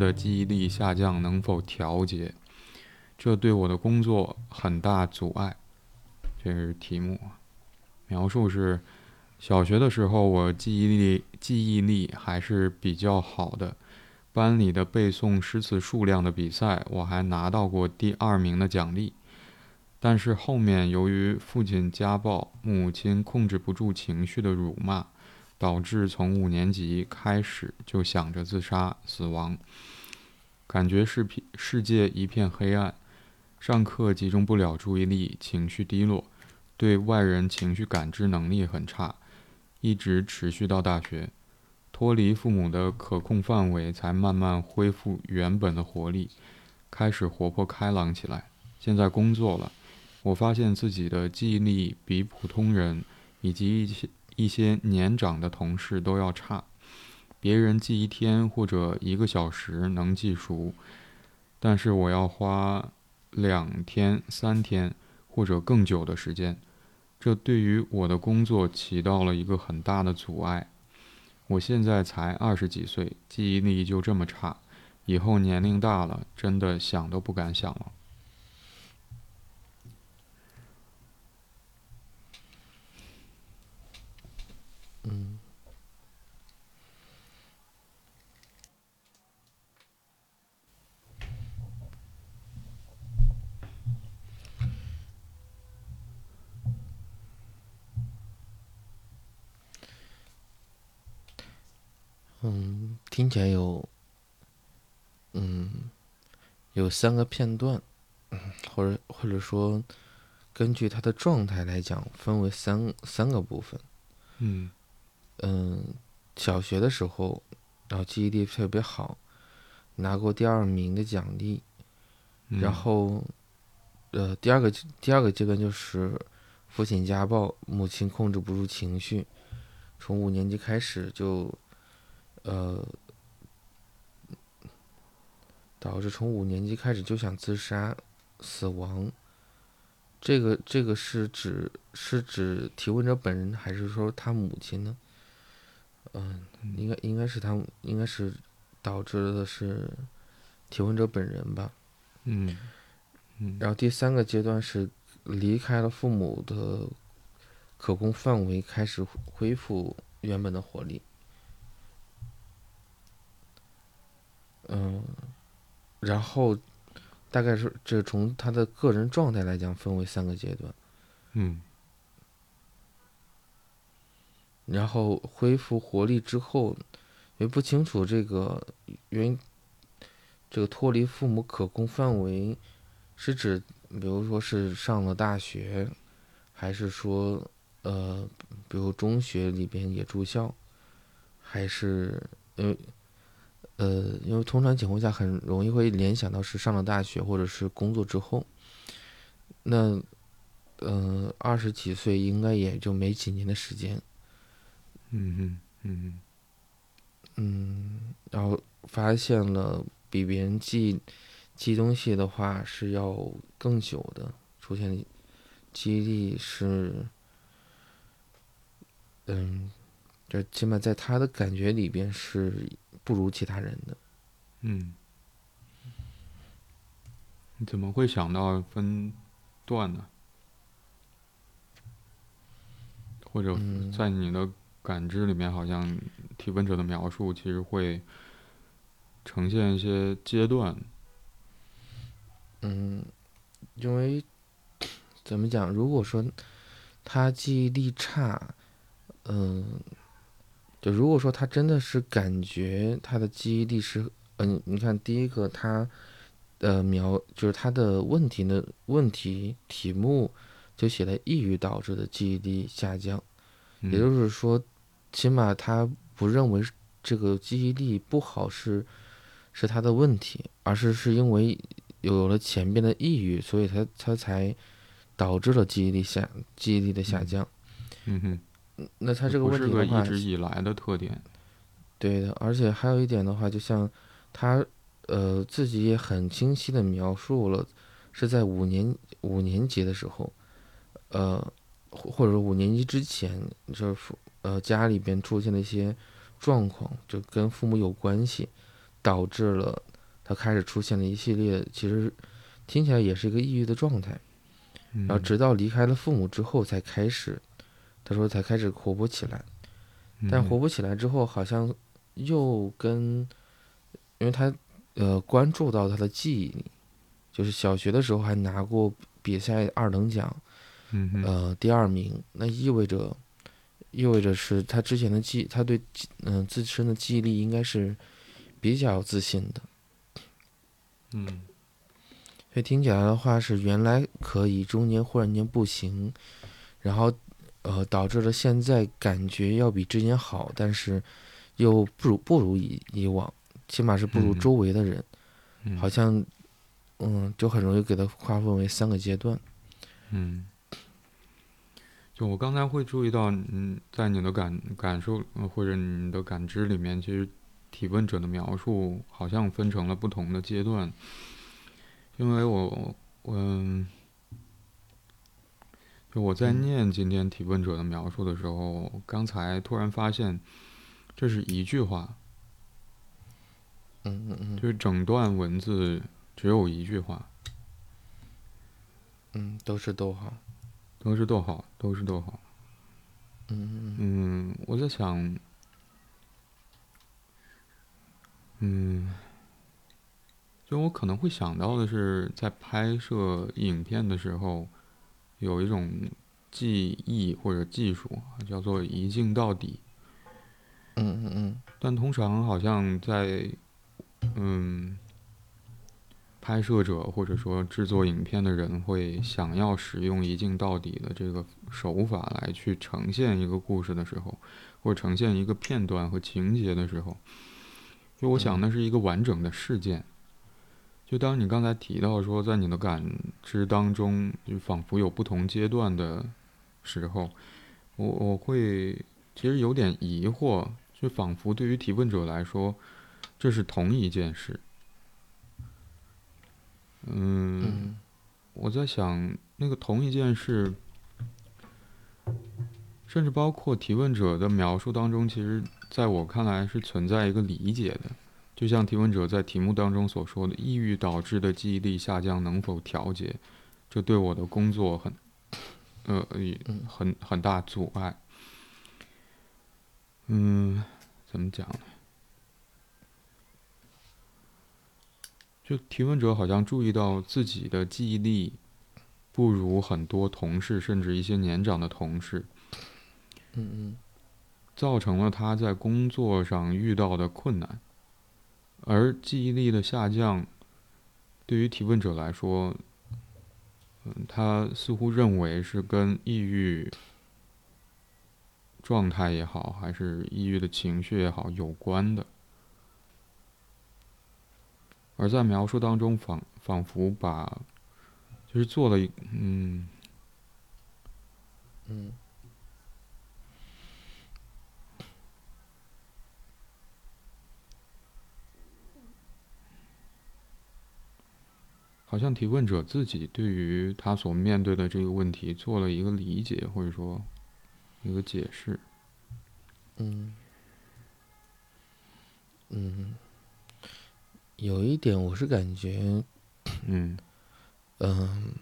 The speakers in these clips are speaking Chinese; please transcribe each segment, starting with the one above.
的记忆力下降能否调节？这对我的工作很大阻碍。这是题目，描述是：小学的时候，我记忆力记忆力还是比较好的，班里的背诵诗词数量的比赛，我还拿到过第二名的奖励。但是后面由于父亲家暴，母亲控制不住情绪的辱骂，导致从五年级开始就想着自杀死亡，感觉是片世界一片黑暗。上课集中不了注意力，情绪低落，对外人情绪感知能力很差，一直持续到大学，脱离父母的可控范围，才慢慢恢复原本的活力，开始活泼开朗起来。现在工作了，我发现自己的记忆力比普通人以及一些一些年长的同事都要差，别人记一天或者一个小时能记熟，但是我要花。两天、三天或者更久的时间，这对于我的工作起到了一个很大的阻碍。我现在才二十几岁，记忆力就这么差，以后年龄大了，真的想都不敢想了。嗯。嗯，听起来有，嗯，有三个片段，或者或者说，根据他的状态来讲，分为三三个部分。嗯，嗯，小学的时候，然后记忆力特别好，拿过第二名的奖励，然后，呃，第二个第二个阶段就是父亲家暴，母亲控制不住情绪，从五年级开始就。呃，导致从五年级开始就想自杀、死亡。这个这个是指是指提问者本人，还是说他母亲呢？嗯，应该应该是他，应该是导致的是提问者本人吧。嗯嗯。然后第三个阶段是离开了父母的可控范围，开始恢复原本的活力。嗯，然后大概是这从他的个人状态来讲，分为三个阶段。嗯，然后恢复活力之后，也不清楚这个原这个脱离父母可控范围是指，比如说是上了大学，还是说呃，比如中学里边也住校，还是因为。呃，因为通常情况下很容易会联想到是上了大学或者是工作之后，那，呃，二十几岁应该也就没几年的时间，嗯嗯嗯嗯，然后发现了比别人记记东西的话是要更久的，出现记忆力是，嗯，这起码在他的感觉里边是。不如其他人的，嗯，你怎么会想到分段呢？或者在你的感知里面，好像提问者的描述其实会呈现一些阶段。嗯，因为怎么讲？如果说他记忆力差，嗯。就如果说他真的是感觉他的记忆力是，嗯，你看第一个他，呃，描就是他的问题的问题题目就写了抑郁导致的记忆力下降，也就是说，起码他不认为这个记忆力不好是是他的问题，而是是因为有了前边的抑郁，所以他他才导致了记忆力下记忆力的下降。嗯哼。那他这个问题的话，一直以来的特点，对的，而且还有一点的话，就像他呃自己也很清晰的描述了，是在五年五年级的时候，呃或者说五年级之前，就是呃家里边出现了一些状况，就跟父母有关系，导致了他开始出现了一系列，其实听起来也是一个抑郁的状态。然然后直到离开了父母之后，才开始，他说才开始活泼起来。但活泼起来之后，好像又跟，因为他呃关注到他的记忆里，就是小学的时候还拿过比赛二等奖，嗯呃第二名，那意味着意味着是他之前的记，他对嗯、自身的记忆力应该是比较自信的。嗯所以听起来的话是原来可以，中间忽然间不行，然后呃导致了现在感觉要比之前好，但是又不如不如以以往，起码是不如嗯周围的人，嗯好像嗯就很容易给他划分为三个阶段。嗯，就我刚才会注意到，嗯，在你的感感受呃或者你的感知里面，其实提问者的描述好像分成了不同的阶段，因为我我嗯就我在嗯。念今天提问者的描述的时候，刚才突然发现，这是一句话，嗯嗯嗯。就是整段文字只有一句话，嗯，都是逗号。都是逗号，都是逗号。嗯嗯嗯，我在想，嗯，就我可能会想到的是，在拍摄影片的时候，有一种技艺或者技术啊叫做一镜到底。嗯嗯嗯但通常好像在，嗯，拍摄者或者说制作影片的人会想要使用一镜到底的这个手法来去呈现一个故事的时候，或者呈现一个片段和情节的时候，就我想那是一个完整的事件。就当你刚才提到说，在你的感知当中，就仿佛有不同阶段的时候，我我会其实有点疑惑，就仿佛对于提问者来说，这是同一件事。嗯，嗯我在想，那个同一件事，甚至包括提问者的描述当中，其实在我看来是存在一个理解的。就像提问者在题目当中所说的，抑郁导致的记忆力下降能否调节，这对我的工作很，呃，很很大阻碍。嗯，怎么讲呢？就提问者好像注意到自己的记忆力不如很多同事，甚至一些年长的同事，嗯嗯造成了他在工作上遇到的困难。而记忆力的下降，对于提问者来说，嗯，他似乎认为是跟抑郁状态也好，还是抑郁的情绪也好有关的。而在描述当中仿仿佛把，就是做了一嗯，嗯。好像提问者自己对于他所面对的这个问题做了一个理解，或者说一个解释。嗯。嗯，有一点我是感觉，嗯。嗯，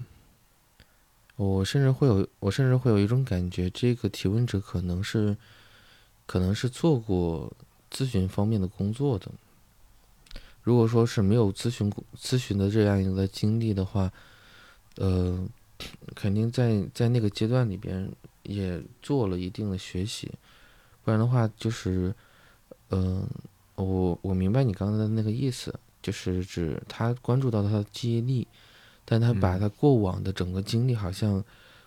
我甚至会有，我甚至会有一种感觉，这个提问者可能是，可能是做过咨询方面的工作的。如果说是没有咨询过咨询的这样一个经历的话，呃，肯定在在那个阶段里边也做了一定的学习，不然的话就是，嗯、我我明白你刚才的那个意思，就是指他关注到他的记忆力，但他把嗯他过往的整个经历好像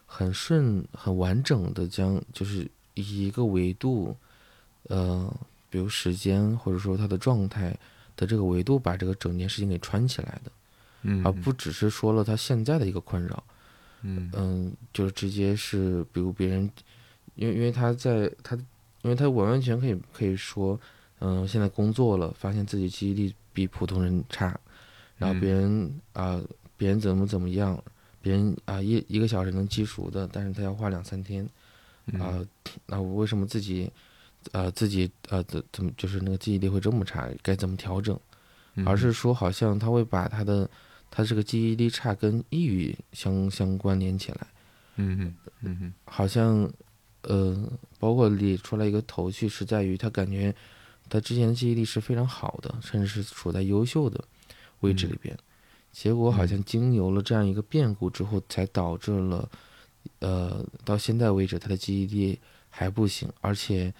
很顺、很完整的将，就是以一个维度，呃，比如时间或者说他的状态的这个维度，把这个整件事情给串起来的，嗯，而不只是说了他现在的一个困扰，嗯。嗯，就是直接是比如别人，因为因为他在他，因为他完完全可以可以说，嗯，现在工作了，发现自己记忆力比普通人差，然后嗯别人啊、别人怎么怎么样，别人啊、一一个小时能记熟的，但是他要花两三天嗯啊，那、我为什么自己呃自己呃怎怎么就是那个记忆力会这么差？该怎么调整？而是说好像他会把他的他这个记忆力差跟抑郁相相关联起来。嗯嗯，嗯哼，好像呃，包括理出来一个头绪是在于他感觉他之前的记忆力是非常好的，甚至是处在优秀的位置里边，结果好像经由了这样一个变故之后，才导致了呃到现在为止他的记忆力还不行，而且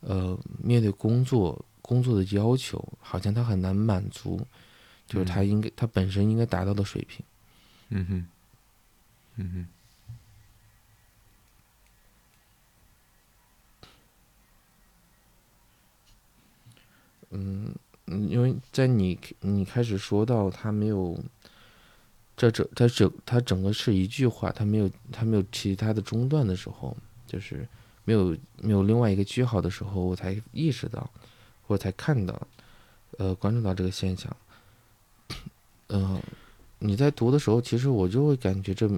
呃面对工作工作的要求，好像他很难满足，就是他应该他本身应该达到的水平。嗯哼，嗯哼。嗯，因为在你你开始说到他没有，这整他整他整个是一句话，他没有他没有其他的中断的时候，就是没有没有另外一个句号的时候，我才意识到，我才看到，呃，关注到这个现象。嗯，你在读的时候，其实我就会感觉这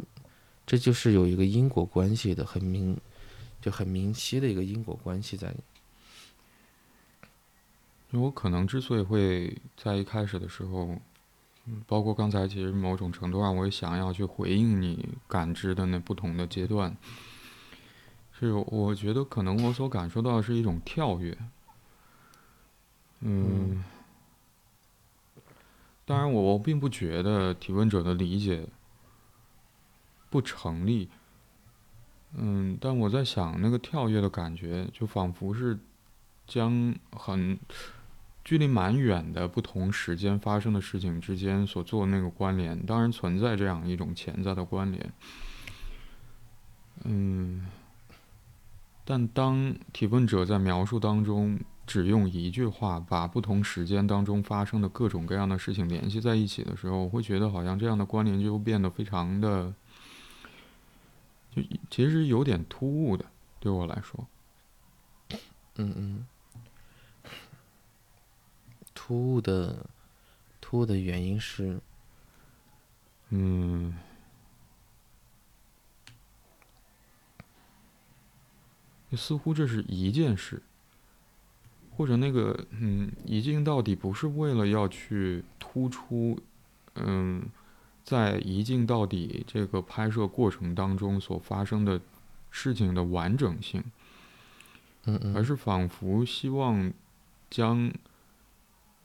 这就是有一个因果关系的，很明就很明晰的一个因果关系在。我可能之所以会在一开始的时候，包括刚才，其实某种程度上，我也想要去回应你感知的那不同的阶段，是我觉得可能我所感受到的是一种跳跃。嗯，当然，我我并不觉得提问者的理解不成立。嗯，但我在想，那个跳跃的感觉，就仿佛是将很。距离蛮远的不同时间发生的事情之间所做的那个关联，当然存在这样一种潜在的关联。嗯，但当提问者在描述当中只用一句话把不同时间当中发生的各种各样的事情联系在一起的时候，我会觉得好像这样的关联就变得非常的，就其实有点突兀的，对我来说。嗯嗯。突兀的，突兀的原因是，嗯，似乎这是一件事，或者那个，嗯，一镜到底不是为了要去突出，嗯，在一镜到底这个拍摄过程当中所发生的事情的完整性，嗯嗯，而是仿佛希望将。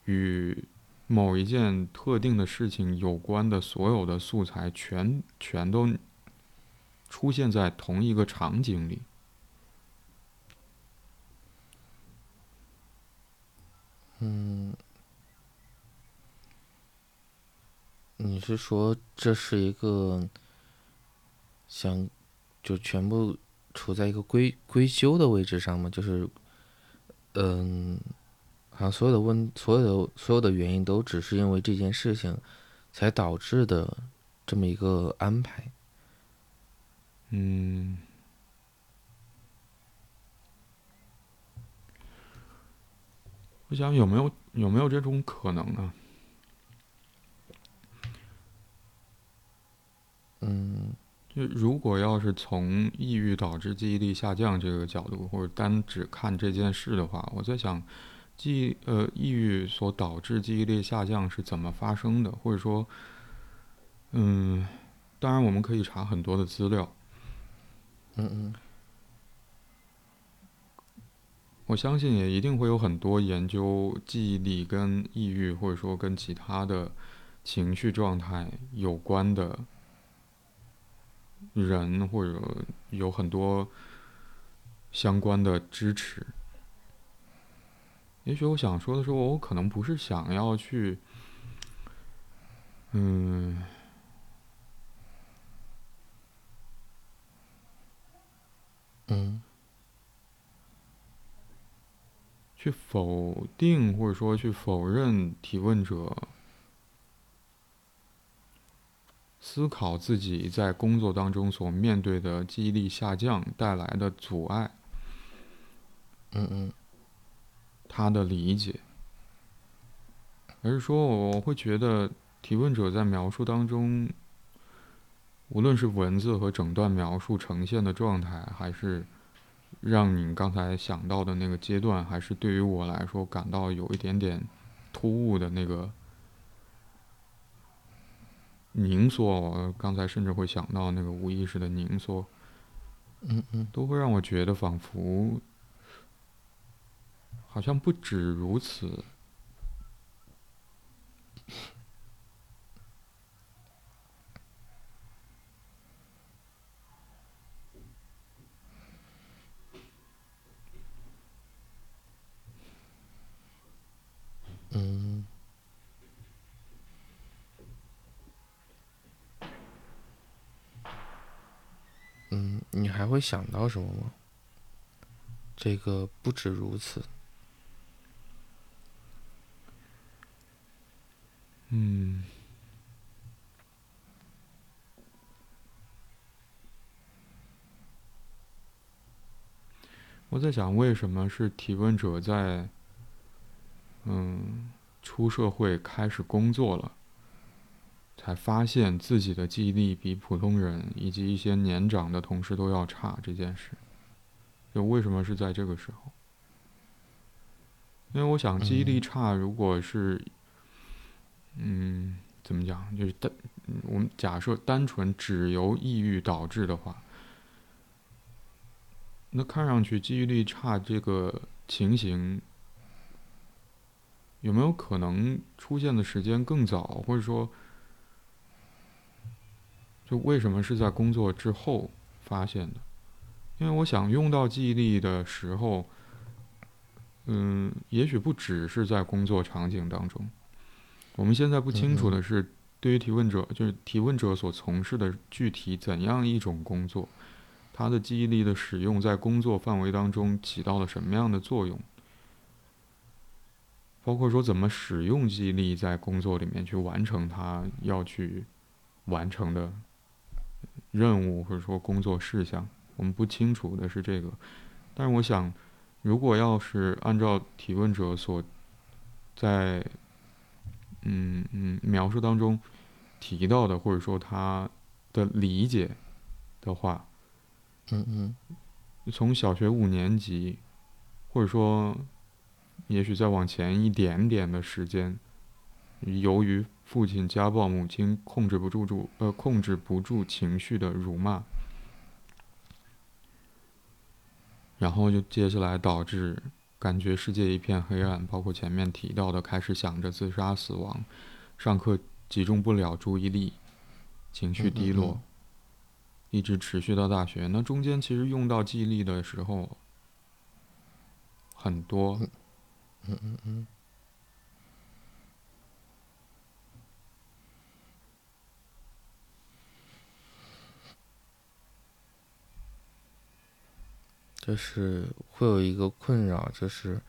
与某一件特定的事情有关的所有的素材，全全都出现在同一个场景里。嗯，你是说这是一个想就全部处在一个归归咎的位置上吗？就是，嗯。好像所有的问，所有的所有的原因都只是因为这件事情，才导致的这么一个安排。嗯，我想有没有有没有这种可能呢？嗯，就如果要是从抑郁导致记忆力下降这个角度，或者单只看这件事的话，我在想。记呃，抑郁所导致记忆力下降是怎么发生的？或者说，嗯，当然我们可以查很多的资料。嗯嗯。我相信也一定会有很多研究记忆力跟抑郁，或者说跟其他的情绪状态有关的人，或者有很多相关的支持。也许我想说的是，我可能不是想要去，嗯，嗯，去否定或者说去否认提问者思考自己在工作当中所面对的记忆力下降带来的阻碍。嗯嗯。他的理解，而是说，我会觉得提问者在描述当中，无论是文字和整段描述呈现的状态，还是让你刚才想到的那个阶段，还是对于我来说感到有一点点突兀的那个凝缩，我刚才甚至会想到那个无意识的凝缩，嗯嗯。都会让我觉得仿佛好像不止如此。嗯嗯，你还会想到什么吗？这个不止如此。嗯，我在想，为什么是提问者在嗯出社会开始工作了，才发现自己的记忆力比普通人以及一些年长的同事都要差这件事？就为什么是在这个时候？因为我想，记忆力差，如果是嗯，怎么讲？就是单，我们假设单纯只由抑郁导致的话，那看上去记忆力差这个情形，有没有可能出现的时间更早？或者说，就为什么是在工作之后发现的？因为我想用到记忆力的时候，嗯，也许不只是在工作场景当中。我们现在不清楚的是，对于提问者，就是提问者所从事的具体怎样一种工作，他的记忆力的使用在工作范围当中起到了什么样的作用？包括说怎么使用记忆力在工作里面去完成他要去完成的任务或者说工作事项，我们不清楚的是这个。但是我想，如果要是按照提问者所在嗯嗯，描述当中提到的，或者说他的理解的话，嗯嗯，从小学五年级，或者说也许再往前一点点的时间，由于父亲家暴，母亲控制不住住呃控制不住情绪的辱骂，然后就接下来导致。感觉世界一片黑暗，包括前面提到的，开始想着自杀、死亡，上课集中不了注意力，情绪低落，一直持续到大学。那中间其实用到记忆力的时候很多。嗯嗯嗯。就是会有一个困扰，就是，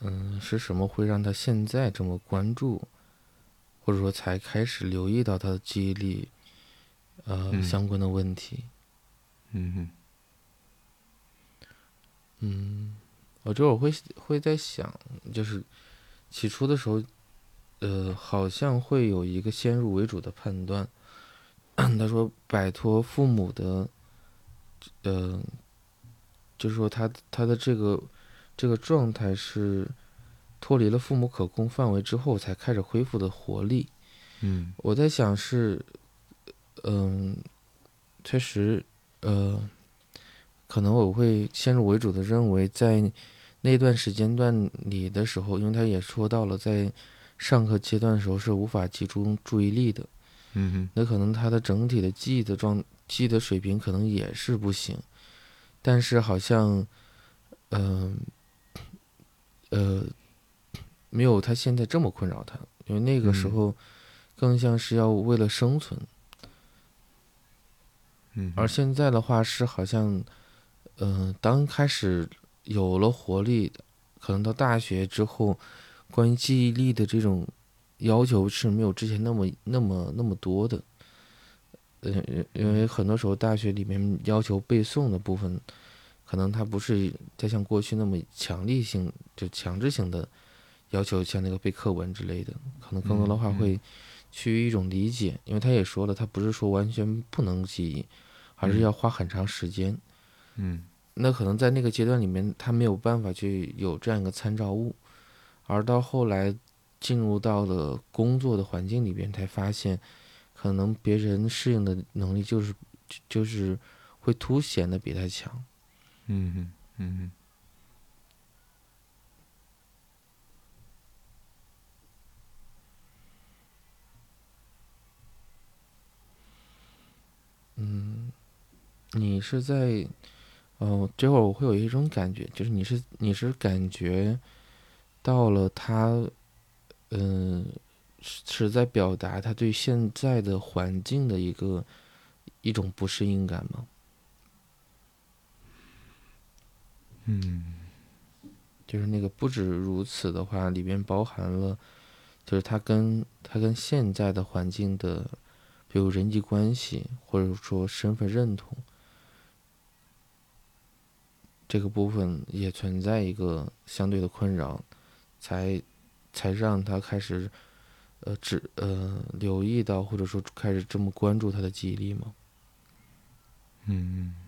嗯，是什么会让他现在这么关注，或者说才开始留意到他的记忆力，呃，相关的问题？嗯哼。嗯，我这会儿会会在想，就是起初的时候，呃，好像会有一个先入为主的判断。他说，摆脱父母的，呃。就是说，他他的这个这个状态是脱离了父母可控范围之后才开始恢复的活力。嗯，我在想是，嗯，确实，呃，可能我会先入为主的认为，在那段时间段里的时候，因为他也说到了，在上课阶段的时候是无法集中注意力的。嗯哼，那可能他的整体的记忆的状记忆的水平可能也是不行。但是好像，嗯，呃，没有他现在这么困扰他，因为那个时候更像是要为了生存。嗯。而现在的话是好像，嗯，当开始有了活力，可能到大学之后，关于记忆力的这种要求是没有之前那么那么那么多的。嗯，因为很多时候大学里面要求背诵的部分，可能它不是再像过去那么强力性，就强制性的要求，像那个背课文之类的，可能更多的话会趋于一种理解。因为他也说了，他不是说完全不能记忆，而是要花很长时间。嗯，那可能在那个阶段里面，他没有办法去有这样一个参照物，而到后来进入到了工作的环境里边，才发现。可可能别人适应的能力就是就是会凸显的比他强。嗯嗯嗯。嗯，你是在，哦，这会儿我会有一种感觉，就是你是你是感觉到了他，嗯，是在表达他对现在的环境的一个一种不适应感吗？嗯，就是那个不止如此的话，里边包含了，就是他跟他跟现在的环境的。有人际关系，或者说身份认同，这个部分也存在一个相对的困扰，才才让他开始，呃，只呃留意到，或者说开始这么关注他的记忆力吗？嗯嗯。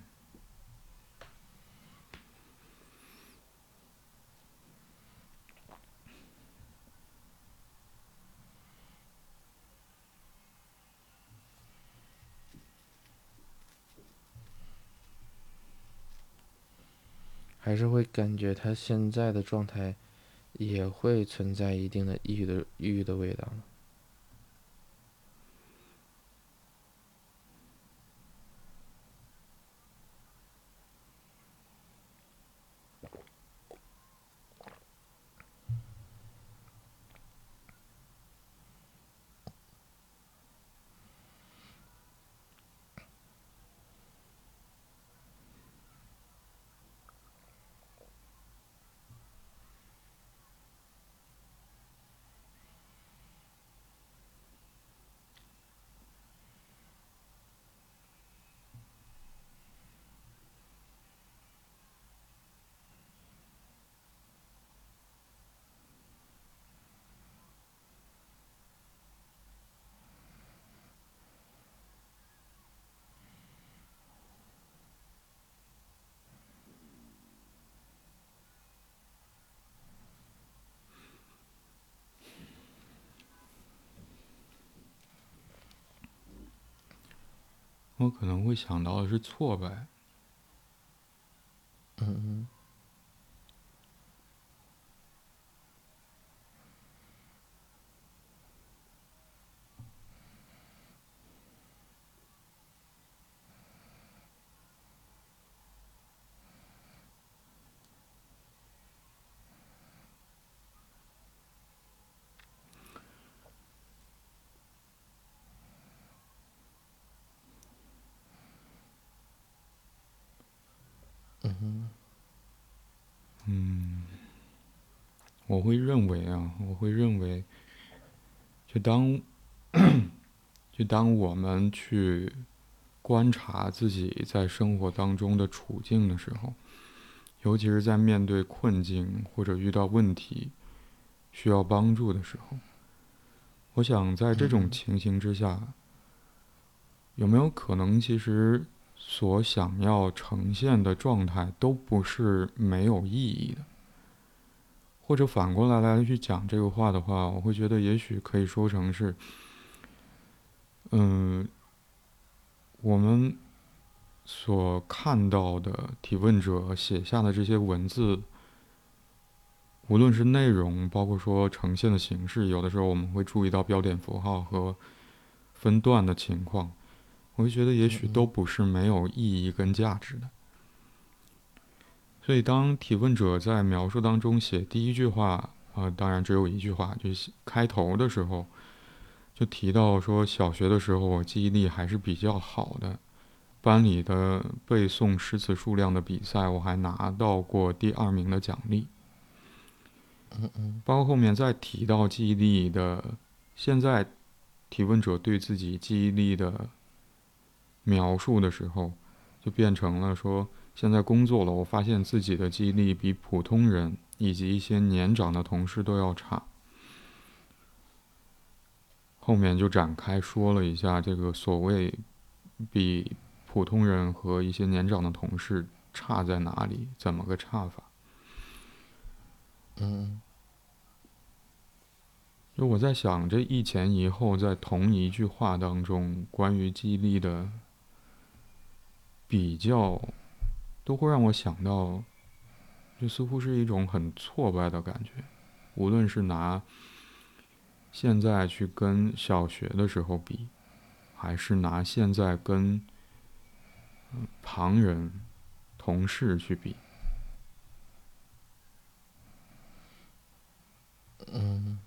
还是会感觉他现在的状态，也会存在一定的抑郁的抑郁的味道呢。我可能会想到的是挫败。嗯嗯。我会认为啊，我会认为，就当，就当我们去观察自己在生活当中的处境的时候，尤其是在面对困境或者遇到问题需要帮助的时候，我想在这种情形之下，有没有可能其实？所想要呈现的状态都不是没有意义的，或者反过来来去讲这个话的话，我会觉得也许可以说成是，嗯，我们所看到的提问者写下的这些文字，无论是内容，包括说呈现的形式，有的时候我们会注意到标点符号和分段的情况。我会觉得，也许都不是没有意义跟价值的。所以，当提问者在描述当中写第一句话，啊，当然只有一句话，就是开头的时候，就提到说，小学的时候我记忆力还是比较好的，班里的背诵诗词数量的比赛，我还拿到过第二名的奖励。嗯嗯。包括后面再提到记忆力的，现在提问者对自己记忆力的。描述的时候，就变成了说：现在工作了，我发现自己的记忆力比普通人以及一些年长的同事都要差。后面就展开说了一下这个所谓比普通人和一些年长的同事差在哪里，怎么个差法？嗯。就我在想，这一前一后，在同一句话当中，关于记忆力的比较，都会让我想到，这似乎是一种很挫败的感觉。无论是拿现在去跟小学的时候比，还是拿现在跟旁人、同事去比。嗯。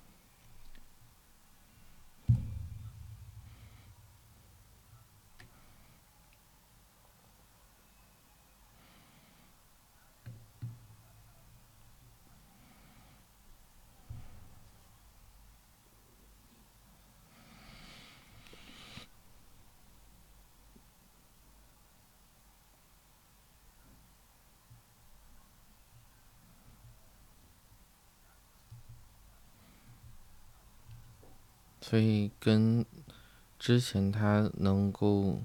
所以跟之前他能够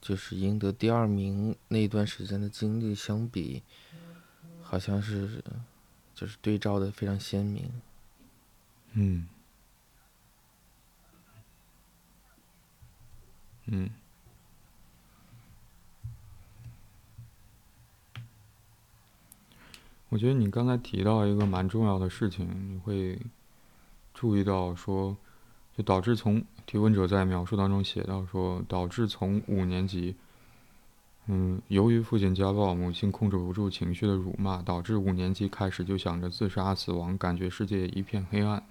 就是赢得第二名那段时间的经历相比，好像是就是对照的非常鲜明。嗯。嗯。我觉得你刚才提到一个蛮重要的事情，你会注意到说。就导致从提问者在描述当中写到说，导致从五年级，嗯，由于父亲家暴，母亲控制不住情绪的辱骂，导致五年级开始就想着自杀死亡，感觉世界一片黑暗。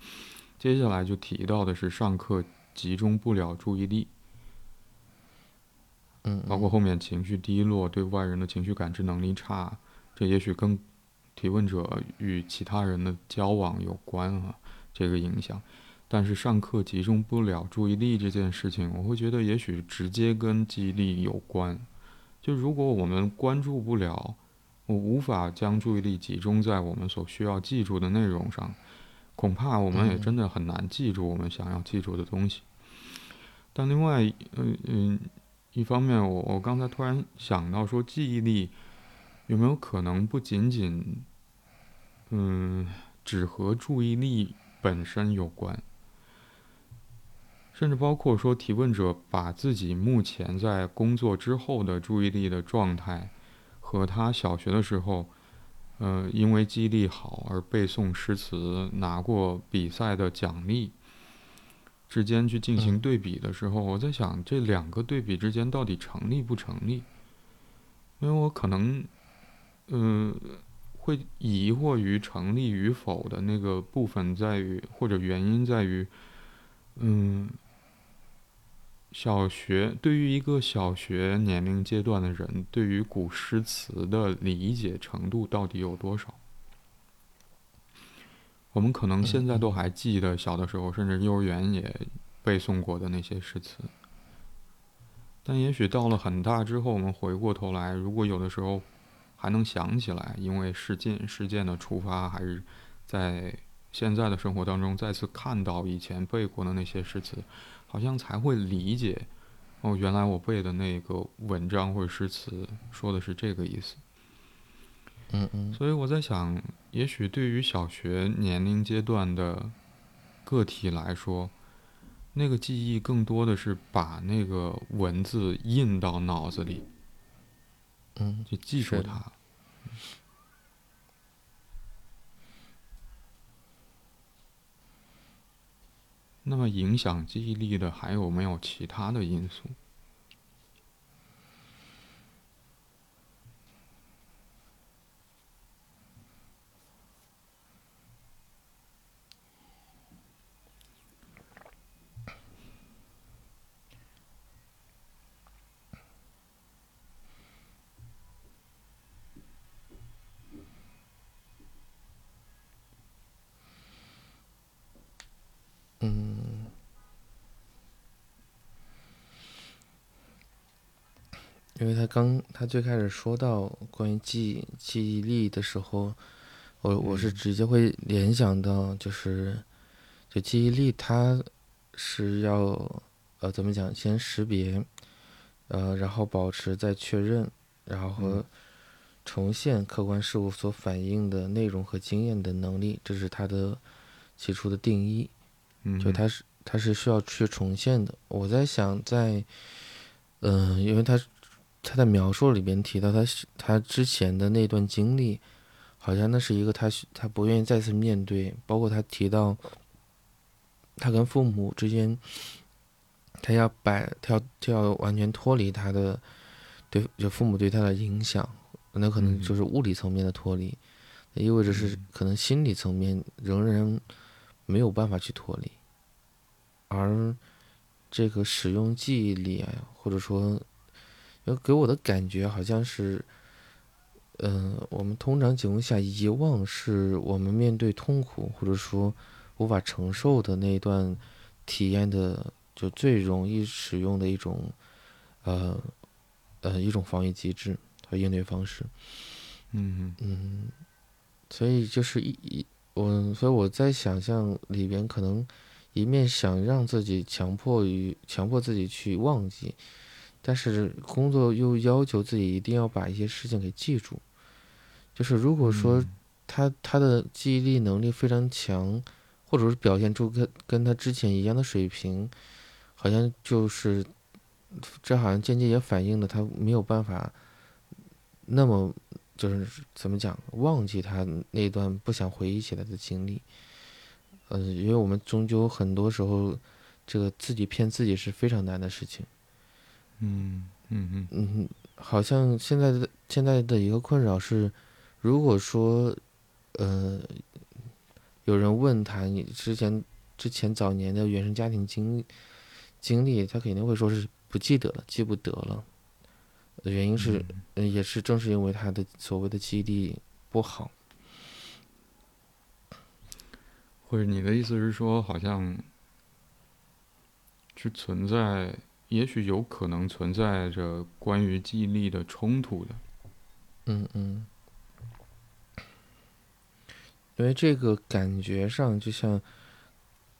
接下来就提到的是上课集中不了注意力，嗯，包括后面情绪低落，对外人的情绪感知能力差，这也许跟提问者与其他人的交往有关啊，这个影响。但是上课集中不了注意力这件事情，我会觉得也许直接跟记忆力有关。就如果我们关注不了，我无法将注意力集中在我们所需要记住的内容上，恐怕我们也真的很难记住我们想要记住的东西。但另外，嗯嗯，一方面，我我刚才突然想到说，记忆力有没有可能不仅仅，嗯，只和注意力本身有关？甚至包括说，提问者把自己目前在工作之后的注意力的状态，和他小学的时候，呃，因为记忆力好而背诵诗词拿过比赛的奖励之间去进行对比的时候，我在想，这两个对比之间到底成立不成立？因为我可能，嗯，会疑惑于成立与否的那个部分在于，或者原因在于，嗯。小学对于一个小学年龄阶段的人，对于古诗词的理解程度到底有多少？我们可能现在都还记得小的时候，甚至幼儿园也背诵过的那些诗词。但也许到了很大之后，我们回过头来，如果有的时候还能想起来，因为事件事件的触发，还是在现在的生活当中再次看到以前背过的那些诗词。好像才会理解，哦，原来我背的那个文章或者诗词说的是这个意思。嗯嗯。所以我在想，也许对于小学年龄阶段的个体来说，那个记忆更多的是把那个文字印到脑子里，嗯，去记住它。那么，影响记忆力的还有没有其他的因素？因为他刚他最开始说到关于记记忆力的时候，我我是直接会联想到就是，就记忆力它是要呃怎么讲，先识别，呃然后保持再确认，然后和重现客观事物所反映的内容和经验的能力，这是它的起初的定义，嗯，就它是它是需要去重现的。我在想，在嗯、因为他他在描述里边提到他他之前的那段经历，好像那是一个他他不愿意再次面对，包括他提到他跟父母之间，他要摆他要他要完全脱离他的对就父母对他的影响，那可能嗯。就是物理层面的脱离，意味着是嗯。可能心理层面仍然没有办法去脱离，而这个使用记忆力啊，或者说，要给我的感觉好像是，嗯、我们通常情况下遗忘是我们面对痛苦或者说无法承受的那一段体验的，就最容易使用的一种，呃，呃一种防御机制和应对方式。嗯嗯，所以就是一一我，所以我在想象里边可能一面想让自己强迫于强迫自己去忘记，但是工作又要求自己一定要把一些事情给记住。就是如果说嗯他他的记忆力能力非常强，或者是表现出跟跟他之前一样的水平，好像就是这好像间接也反映了他没有办法那么就是怎么讲忘记他那段不想回忆起来的经历。呃，因为我们终究很多时候，这个自己骗自己是非常难的事情。嗯嗯嗯嗯，好像现在的现在的一个困扰是，如果说，呃，有人问他你之前之前早年的原生家庭经经历，他肯定会说是不记得了，记不得了。呃原因是，呃也是正是因为他的所谓的记忆力不好。或者你的意思是说，好像是存在，也许有可能存在着关于记忆力的冲突的。嗯嗯，因为这个感觉上就像，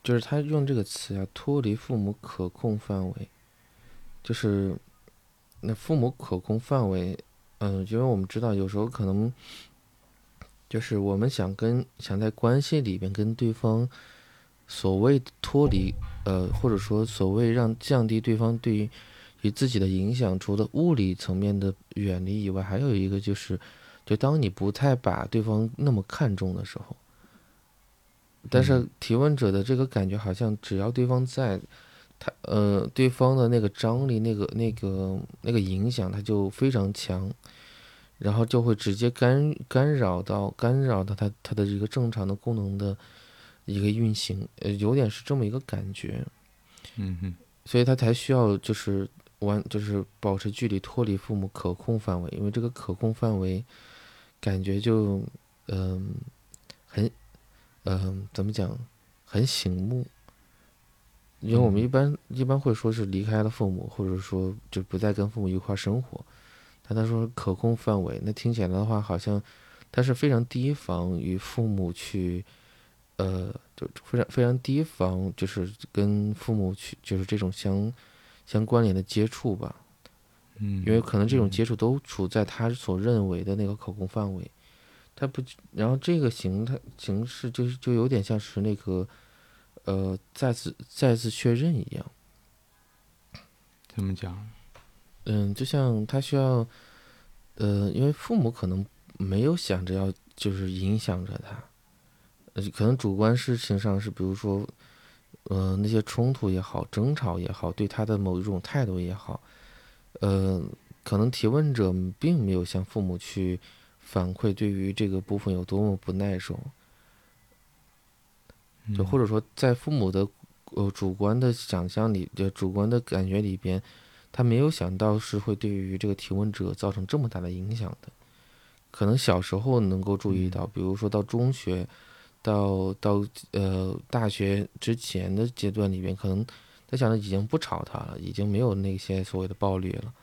就是他用这个词啊，脱离父母可控范围，就是那父母可控范围，嗯、因为我们知道有时候可能，就是我们想跟想在关系里边跟对方所谓脱离，呃，或者说所谓让降低对方对于与自己的影响，除了物理层面的远离以外，还有一个就是，就当你不太把对方那么看重的时候，但是嗯。提问者的这个感觉好像只要对方在，他呃对方的那个张力、那个那个那个影响，他就非常强，然后就会直接干干扰到干扰到他他的一个正常的功能的一个运行，呃，有点是这么一个感觉。嗯哼，所以他才需要就是完就是保持距离，脱离父母可控范围，因为这个可控范围感觉就嗯、很嗯、怎么讲很醒目，因为我们嗯一般一般会说是离开了父母，或者说就不再跟父母一块儿生活，但他说可控范围，那听起来的话好像他是非常提防与父母去。呃，就非常非常提防，就是跟父母去，就是这种相相关联的接触吧，嗯，因为可能这种嗯。接触都处在他所认为的那个可控范围，他不，然后这个形态形式就是就有点像是那个，呃，再次再次确认一样，怎么讲？嗯，就像他需要，呃，因为父母可能没有想着要就是影响着他，呃，可能主观事情上是，比如说，呃，那些冲突也好，争吵也好，对他的某一种态度也好，呃，可能提问者并没有向父母去反馈对于这个部分有多么不耐受，就嗯或者说在父母的呃主观的想象里，就主观的感觉里边，他没有想到是会对于这个提问者造成这么大的影响的。可能小时候能够注意到，比如说到中学，到到呃大学之前的阶段里边，可能他想着已经不吵他了，已经没有那些所谓的暴力了。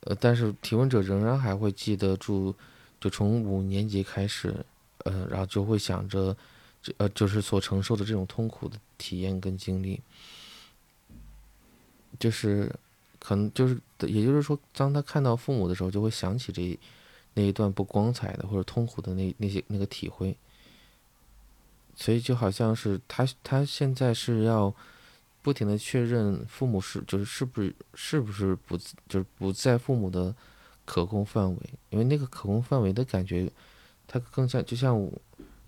呃，但是提问者仍然还会记得住，就从五年级开始，呃，然后就会想着。呃，就是所承受的这种痛苦的体验跟经历，就是可能就是，也就是说，当他看到父母的时候，就会想起这那一段不光彩的或者痛苦的那那些那个体会。所以就好像是他他现在是要不停的确认父母是就是是不是是不是不就是不在父母的可控范围，因为那个可控范围的感觉，它更像就像我，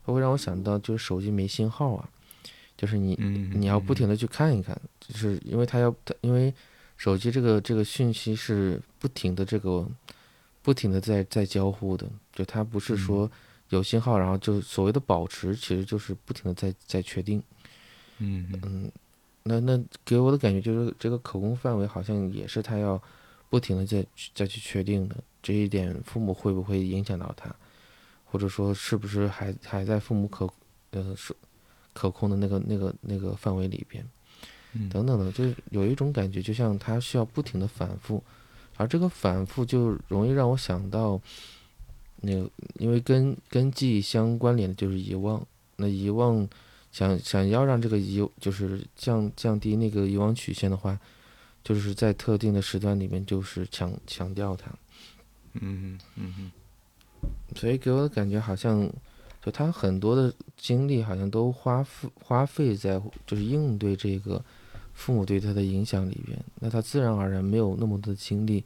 它会让我想到就是手机没信号啊，就是你你要不停的去看一看，就是因为他要它因为手机这个这个讯息是不停的这个不停的在在交互的，就它不是说有信号然后就所谓的保持，其实就是不停的在在确定，嗯嗯，那那给我的感觉就是这个可控范围好像也是他要。不停的在再去确定的这一点，父母会不会影响到他，或者说是不是还还在父母可呃是可控的那个那个那个范围里边，等等的，就有一种感觉，就像他需要不停的反复，而这个反复就容易让我想到，那个因为跟跟记忆相关联的就是遗忘，那遗忘想想要让这个遗就是降降低那个遗忘曲线的话。就是在特定的时段里面，就是强强调它，嗯嗯嗯，所以给我的感觉好像，就他很多的精力好像都花费花费在就是应对这个父母对他的影响里边，那他自然而然没有那么多的精力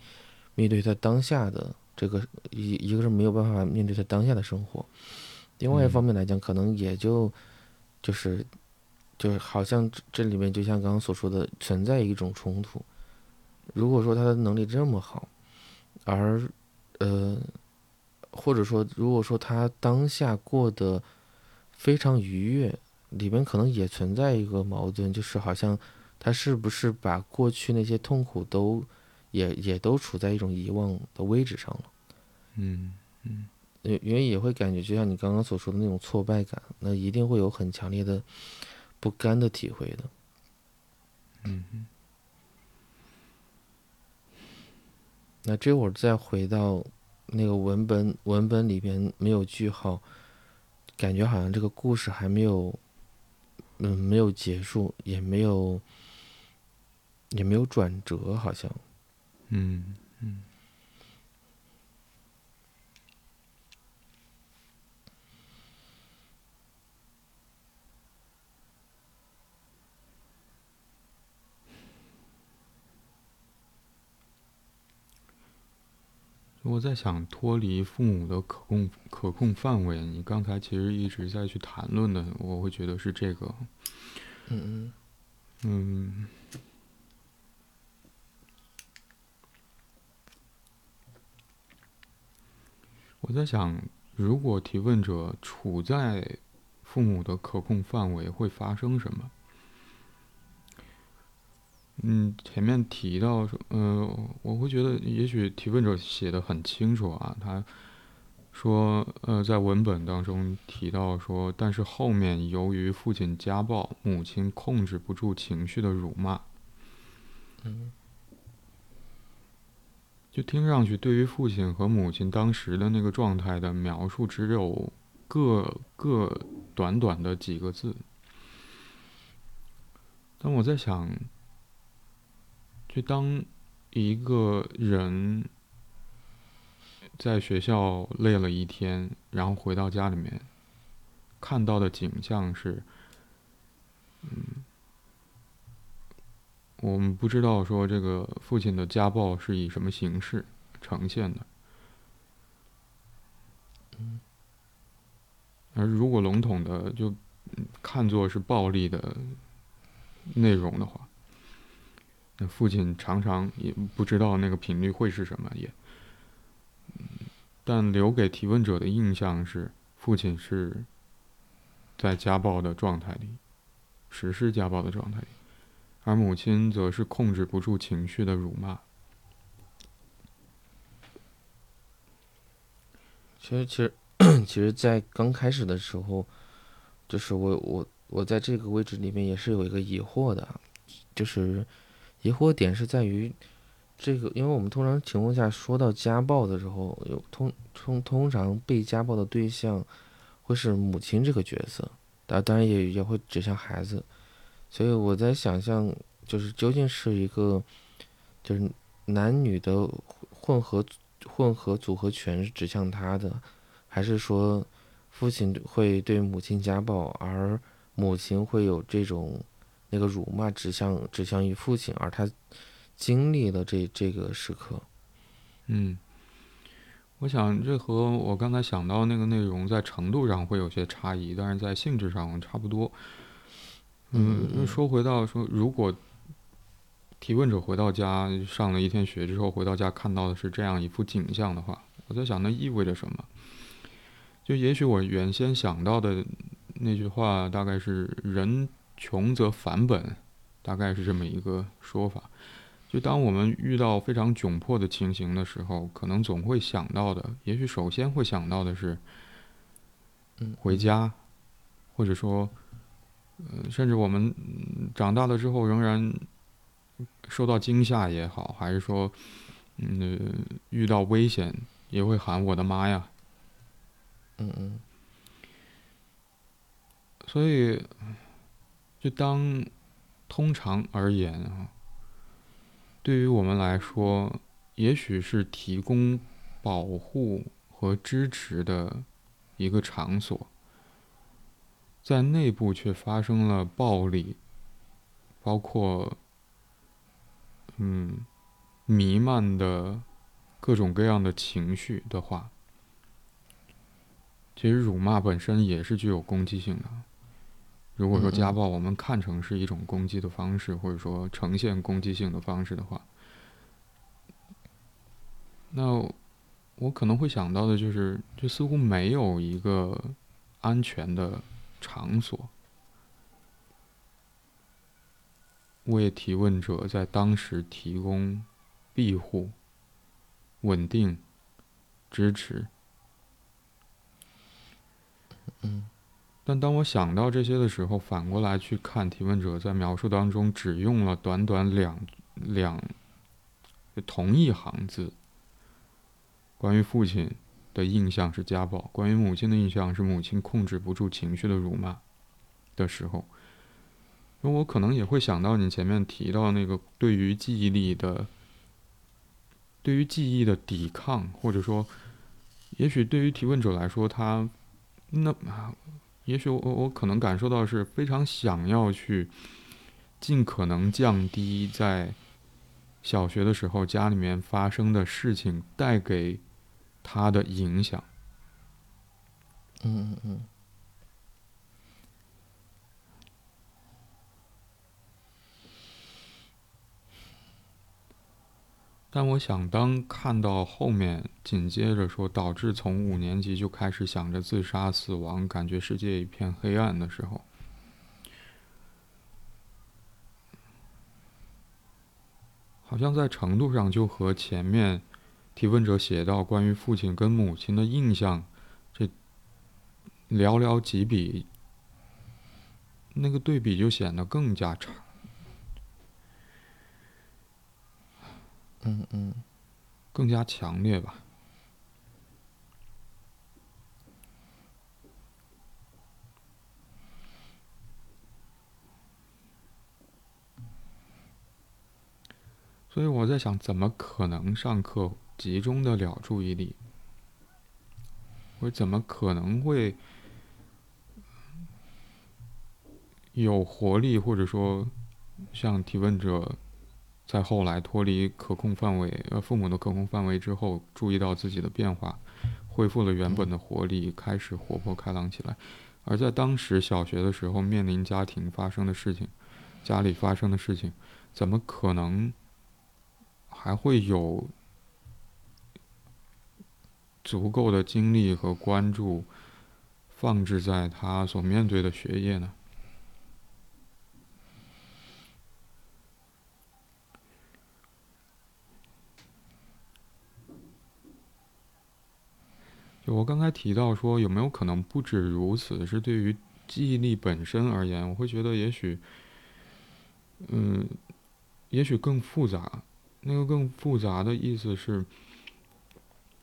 面对他当下的这个一一个是没有办法面对他当下的生活，另外一方面来讲，可能也就就是。就是好像这这里面就像刚刚所说的，存在一种冲突。如果说他的能力这么好，而呃，或者说如果说他当下过得非常愉悦，里面可能也存在一个矛盾，就是好像他是不是把过去那些痛苦都也也都处在一种遗忘的位置上了？嗯嗯，因因为也会感觉就像你刚刚所说的那种挫败感，那一定会有很强烈的。不甘的体会的，嗯那这会儿再回到那个文本，文本里边没有句号，感觉好像这个故事还没有，嗯，没有结束，也没有，也没有转折，好像，嗯嗯。我在想脱离父母的可控可控范围，你刚才其实一直在去谈论的，我会觉得是这个。嗯嗯。我在想，如果提问者处在父母的可控范围，会发生什么？嗯，前面提到说，呃，我会觉得也许提问者写的很清楚啊。他说，呃，在文本当中提到说，但是后面由于父亲家暴，母亲控制不住情绪的辱骂，嗯，就听上去对于父亲和母亲当时的那个状态的描述，只有各各短短的几个字。但我在想。就当一个人在学校累了一天，然后回到家里面，看到的景象是，嗯，我们不知道说这个父亲的家暴是以什么形式呈现的，而如果笼统的就看作是暴力的内容的话。那父亲常常也不知道那个频率会是什么，也，但留给提问者的印象是，父亲是在家暴的状态里，实施家暴的状态里，而母亲则是控制不住情绪的辱骂。其实，其实，其实，在刚开始的时候，就是我，我，我在这个位置里面也是有一个疑惑的，就是。疑惑点是在于，这个，因为我们通常情况下说到家暴的时候，有通通通常被家暴的对象会是母亲这个角色，啊当然也也会指向孩子，所以我在想象，就是究竟是一个，就是男女的混合混合组合拳指向他的，还是说父亲会对母亲家暴，而母亲会有这种那个辱骂指向指向于父亲，而他经历了这这个时刻。嗯，我想这和我刚才想到那个内容在程度上会有些差异，但是在性质上差不多。嗯，说回到说，如果提问者回到家上了一天学之后回到家看到的是这样一幅景象的话，我在想那意味着什么？就也许我原先想到的那句话大概是“人穷则反本”，大概是这么一个说法。就当我们遇到非常窘迫的情形的时候，可能总会想到的，也许首先会想到的是，嗯，回家，或者说，呃，甚至我们长大了之后仍然受到惊吓也好，还是说，嗯，遇到危险也会喊“我的妈呀”。嗯嗯，所以，就当通常而言啊，对于我们来说，也许是提供保护和支持的一个场所，在内部却发生了暴力，包括嗯弥漫的各种各样的情绪的话。其实辱骂本身也是具有攻击性的。如果说家暴我们看成是一种攻击的方式，或者说呈现攻击性的方式的话，那我可能会想到的就是，就似乎没有一个安全的场所为提问者在当时提供庇护、稳定、支持。嗯，但当我想到这些的时候，反过来去看提问者在描述当中只用了短短两两同一行字，关于父亲的印象是家暴，关于母亲的印象是母亲控制不住情绪的辱骂的时候，那我可能也会想到你前面提到那个对于记忆力的，对于记忆的抵抗，或者说，也许对于提问者来说，他。那也许我我可能感受到是非常想要去尽可能降低在小学的时候家里面发生的事情带给他的影响。嗯嗯嗯。但我想，当看到后面紧接着说导致从五年级就开始想着自杀死亡，感觉世界一片黑暗的时候，好像在程度上就和前面提问者写到关于父亲跟母亲的印象这寥寥几笔，那个对比就显得更加差。嗯嗯，更加强烈吧。所以我在想，怎么可能上课集中的了注意力？我怎么可能会有活力，或者说像提问者？在后来脱离可控范围，呃，父母的可控范围之后，注意到自己的变化，恢复了原本的活力，开始活泼开朗起来。而在当时小学的时候，面临家庭发生的事情，家里发生的事情，怎么可能还会有足够的精力和关注放置在他所面对的学业呢？就我刚才提到说，有没有可能不止如此？是对于记忆力本身而言，我会觉得也许，嗯，也许更复杂。那个更复杂的意思是，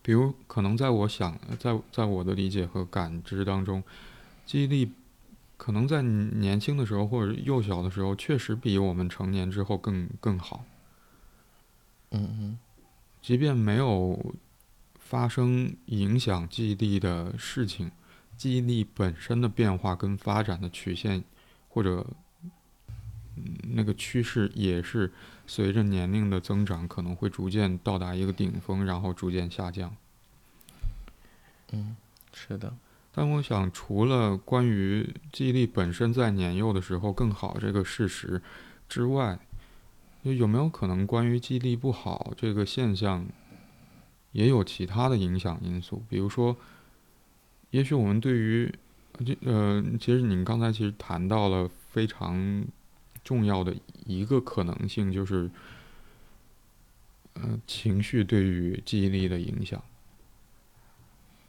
比如可能在我想，在在我的理解和感知当中，记忆力可能在年轻的时候或者幼小的时候，确实比我们成年之后更更好。嗯嗯，即便没有。发生影响记忆力的事情，记忆力本身的变化跟发展的曲线，或者那个趋势也是随着年龄的增长，可能会逐渐到达一个顶峰，然后逐渐下降。嗯，是的。但我想，除了关于记忆力本身在年幼的时候更好这个事实之外，有没有可能关于记忆力不好这个现象，也有其他的影响因素？比如说，也许我们对于这呃，其实您刚才其实谈到了非常重要的一个可能性，就是呃，情绪对于记忆力的影响。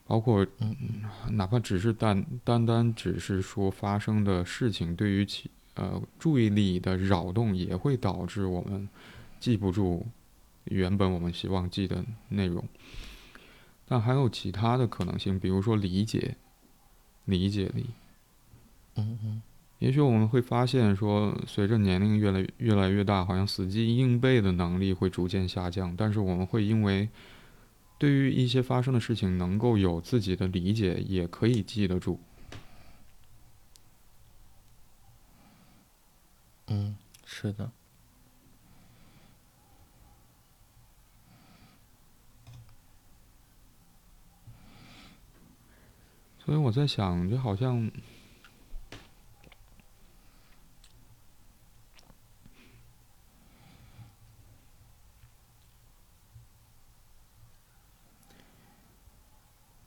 包括，哪怕只是单单单只是说发生的事情，对于其呃注意力的扰动，也会导致我们记不住原本我们希望记的内容。但还有其他的可能性，比如说理解理解力。嗯嗯。也许我们会发现，说随着年龄越来越来越大，好像死记硬背的能力会逐渐下降，但是我们会因为。对于一些发生的事情，能够有自己的理解，也可以记得住。嗯，是的。所以我在想，就好像。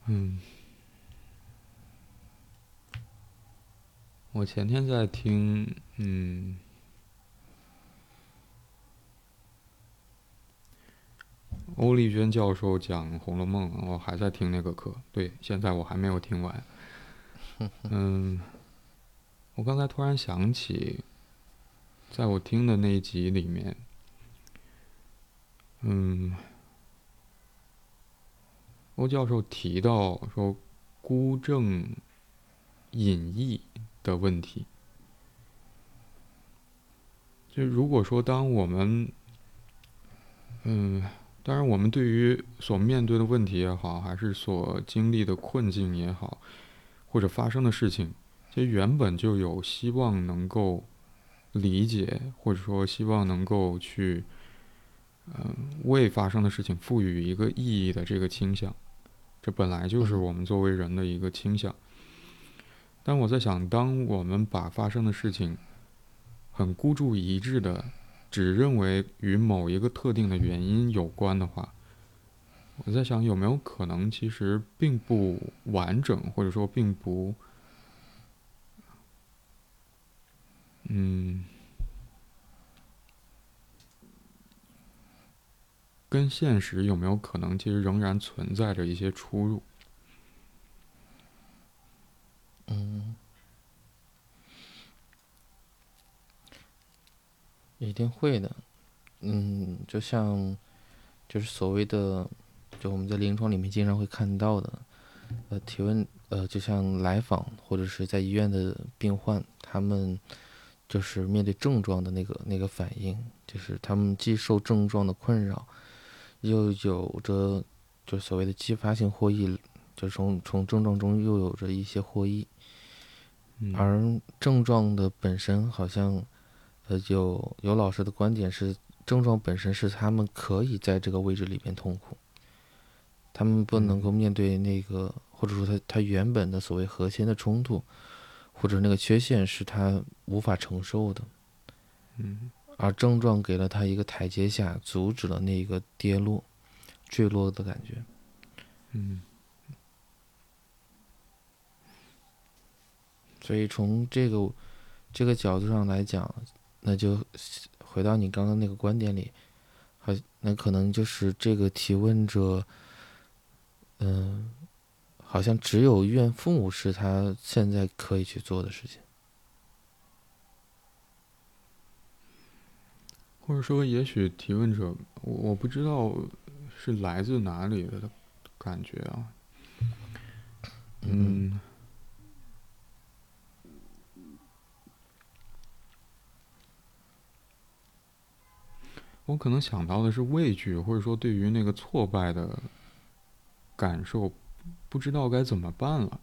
嗯，我前天在听，嗯，欧丽娟教授讲《红楼梦》，我还在听那个课。对，现在我还没有听完。嗯，我刚才突然想起，在我听的那一集里面，嗯。欧教授提到说，孤证隐逸的问题。就如果说，当我们，嗯，当然，我们对于所面对的问题也好，还是所经历的困境也好，或者发生的事情，其实原本就有希望能够理解，或者说希望能够去，嗯，为发生的事情赋予一个意义的这个倾向。这本来就是我们作为人的一个倾向，但我在想，当我们把发生的事情很孤注一掷的只认为与某一个特定的原因有关的话，我在想有没有可能其实并不完整，或者说并不，嗯。跟现实有没有可能，其实仍然存在着一些出入？嗯，一定会的。嗯，就像，就是所谓的，就我们在临床里面经常会看到的，呃，提问，呃，就像来访或者是在医院的病患，他们就是面对症状的那个那个反应，就是他们既受症状的困扰。又有着，就所谓的激发性获益，就从从症状中又有着一些获益，而症状的本身好像，呃，有有老师的观点是，症状本身是他们可以在这个位置里边痛苦，他们不能够面对那个，或者说他他原本的所谓核心的冲突，或者那个缺陷是他无法承受的，嗯。而症状给了他一个台阶下，阻止了那个跌落、坠落的感觉。嗯。所以从这个这个角度上来讲，那就回到你刚刚那个观点里，好，那可能就是这个提问者，嗯，好像只有怨父母是他现在可以去做的事情。或者说，也许提问者，我我不知道是来自哪里的感觉啊。嗯，我可能想到的是畏惧，或者说对于那个挫败的感受，不知道该怎么办了。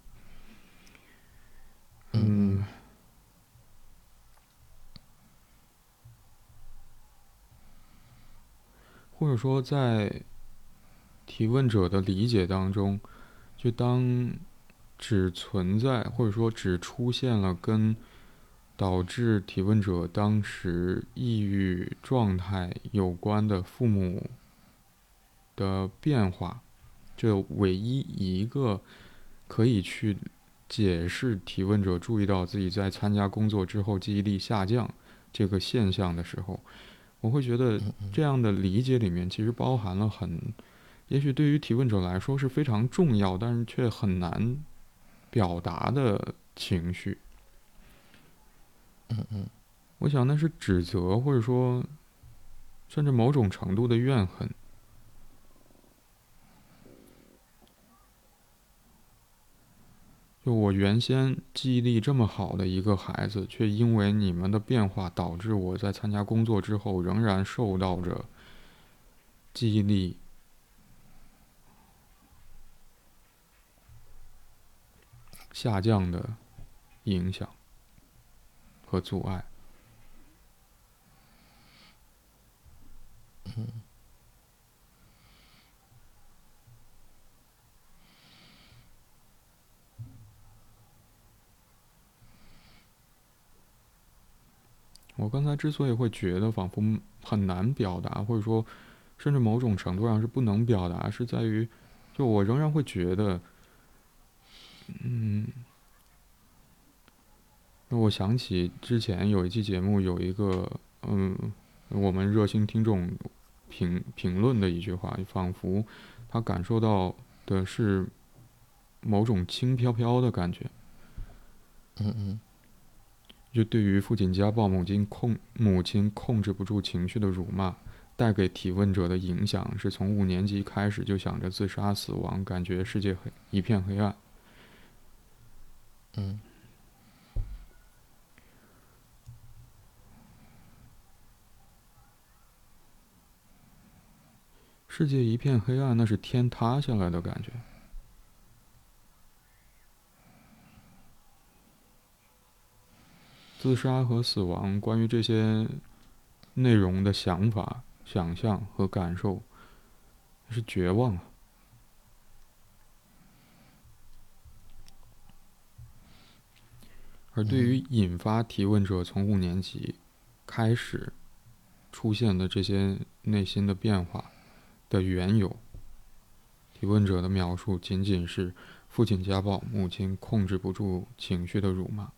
或者说在提问者的理解当中，就当只存在或者说只出现了跟导致提问者当时抑郁状态有关的父母的变化，这唯一一个可以去解释提问者注意到自己在参加工作之后记忆力下降这个现象的时候，我会觉得这样的理解里面其实包含了很，也许对于提问者来说是非常重要，但是却很难表达的情绪。嗯嗯，我想那是指责，或者说甚至某种程度的怨恨。就我原先记忆力这么好的一个孩子，却因为你们的变化，导致我在参加工作之后，仍然受到着记忆力下降的影响和阻碍。嗯。我刚才之所以会觉得仿佛很难表达，或者说，甚至某种程度上是不能表达，是在于，就我仍然会觉得，嗯，那我想起之前有一期节目，有一个嗯，我们热心听众评评论的一句话，仿佛他感受到的是某种轻飘飘的感觉。嗯嗯。就对于父亲家暴、母亲控母亲控制不住情绪的辱骂，带给提问者的影响，是从五年级开始就想着自杀死亡，感觉世界黑一片黑暗。嗯，世界一片黑暗，那是天塌下来的感觉。自杀和死亡，关于这些内容的想法、想象和感受，是绝望啊。而对于引发提问者从五年级开始出现的这些内心的变化的缘由，提问者的描述仅仅是父亲家暴、母亲控制不住情绪的辱骂。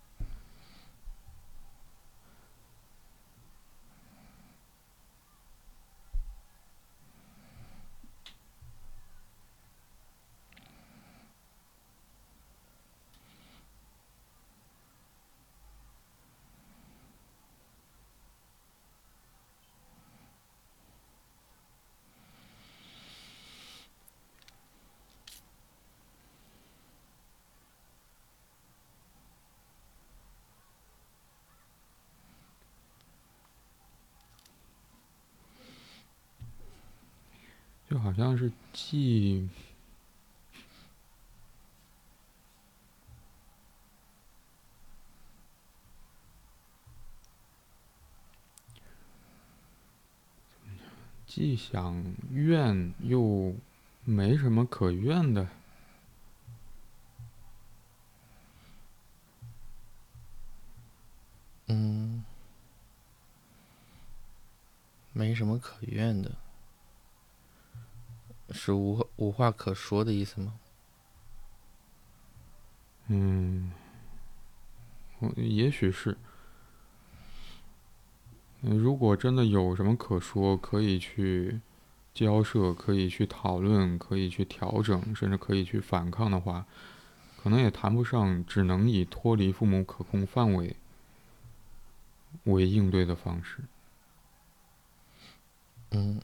就好既既想怨，又没什么可怨的。嗯，没什么可怨的。是无无话可说的意思吗？嗯，也许是。如果真的有什么可说，可以去交涉，可以去讨论，可以去调整，甚至可以去反抗的话，可能也谈不上只能以脱离父母可控范围为应对的方式。嗯。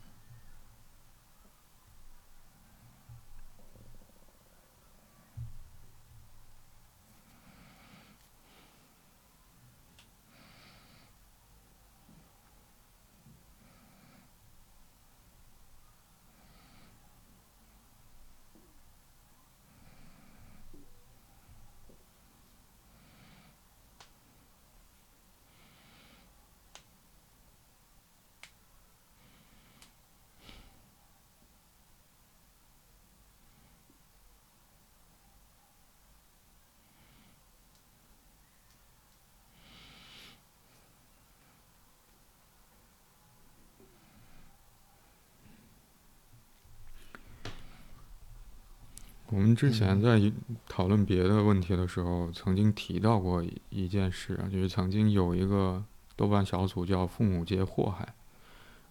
之前嗯在讨论别的问题的时候，曾经提到过一一件事啊，就是曾经有一个豆瓣小组叫“父母皆祸害”，